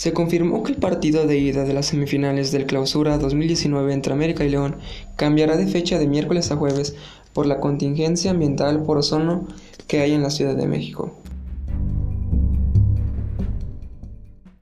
Se confirmó que el partido de ida de las semifinales del Clausura 2019 entre América y León cambiará de fecha de miércoles a jueves por la contingencia ambiental por ozono que hay en la Ciudad de México.